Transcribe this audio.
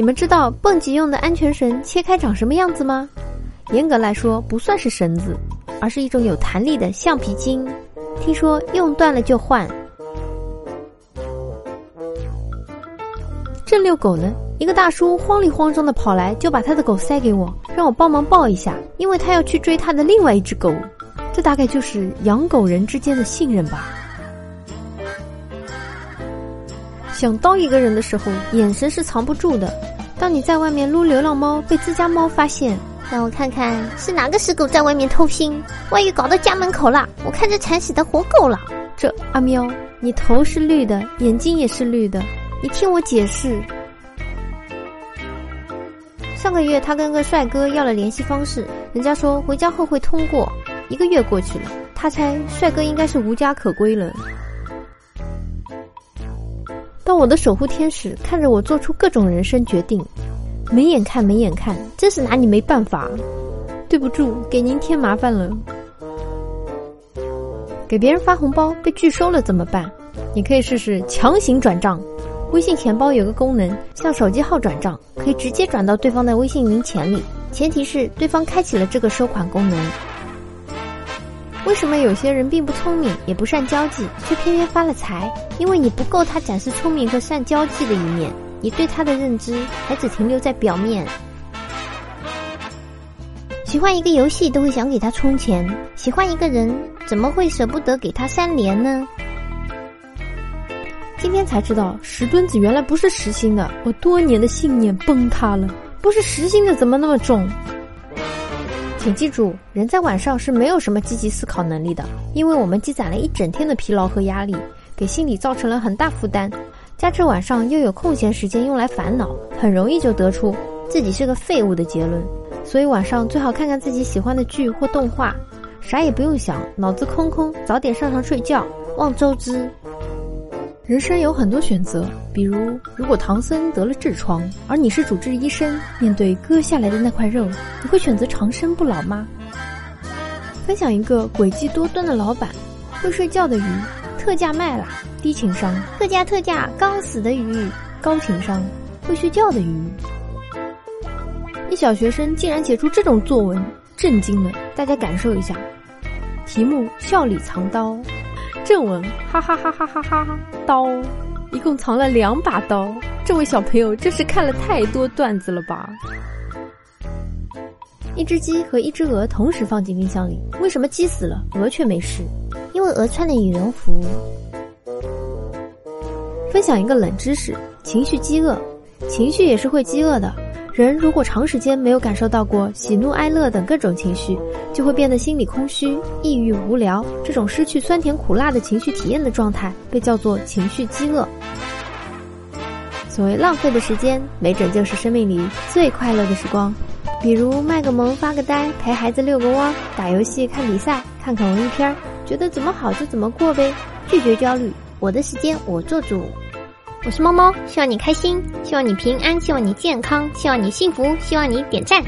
你们知道蹦极用的安全绳切开长什么样子吗？严格来说，不算是绳子，而是一种有弹力的橡皮筋。听说用断了就换。正遛狗呢，一个大叔慌里慌张的跑来，就把他的狗塞给我，让我帮忙抱一下，因为他要去追他的另外一只狗。这大概就是养狗人之间的信任吧。想刀一个人的时候，眼神是藏不住的。当你在外面撸流浪猫，被自家猫发现，让我看看是哪个死狗在外面偷腥，万一搞到家门口了，我看这惨死的活够了。这阿喵，你头是绿的，眼睛也是绿的，你听我解释。上个月他跟个帅哥要了联系方式，人家说回家后会通过。一个月过去了，他猜帅哥应该是无家可归了。当我的守护天使看着我做出各种人生决定，没眼看没眼看，真是拿你没办法。对不住，给您添麻烦了。给别人发红包被拒收了怎么办？你可以试试强行转账。微信钱包有个功能，像手机号转账，可以直接转到对方的微信零钱里，前提是对方开启了这个收款功能。为什么有些人并不聪明，也不善交际，却偏偏发了财？因为你不够他展示聪明和善交际的一面，你对他的认知还只停留在表面。喜欢一个游戏都会想给他充钱，喜欢一个人怎么会舍不得给他三连呢？今天才知道石墩子原来不是实心的，我多年的信念崩塌了。不是实心的怎么那么重？请记住，人在晚上是没有什么积极思考能力的，因为我们积攒了一整天的疲劳和压力，给心理造成了很大负担，加之晚上又有空闲时间用来烦恼，很容易就得出自己是个废物的结论。所以晚上最好看看自己喜欢的剧或动画，啥也不用想，脑子空空，早点上床睡觉，望周知。人生有很多选择，比如，如果唐僧得了痔疮，而你是主治医生，面对割下来的那块肉，你会选择长生不老吗？分享一个诡计多端的老板，会睡觉的鱼，特价卖了，低情商；特价特价，刚死的鱼，高情商；会睡觉的鱼。一小学生竟然写出这种作文，震惊了，大家感受一下。题目：笑里藏刀。正文，哈哈哈哈哈哈！刀，一共藏了两把刀。这位小朋友真是看了太多段子了吧？一只鸡和一只鹅同时放进冰箱里，为什么鸡死了，鹅却没事？因为鹅穿了羽绒服。分享一个冷知识：情绪饥饿，情绪也是会饥饿的。人如果长时间没有感受到过喜怒哀乐等各种情绪，就会变得心里空虚、抑郁、无聊。这种失去酸甜苦辣的情绪体验的状态，被叫做情绪饥饿。所谓浪费的时间，没准就是生命里最快乐的时光。比如卖个萌、发个呆、陪孩子遛个弯、打游戏、看比赛、看看文艺片，觉得怎么好就怎么过呗。拒绝焦虑，我的时间我做主。我是猫猫，希望你开心，希望你平安，希望你健康，希望你幸福，希望你点赞。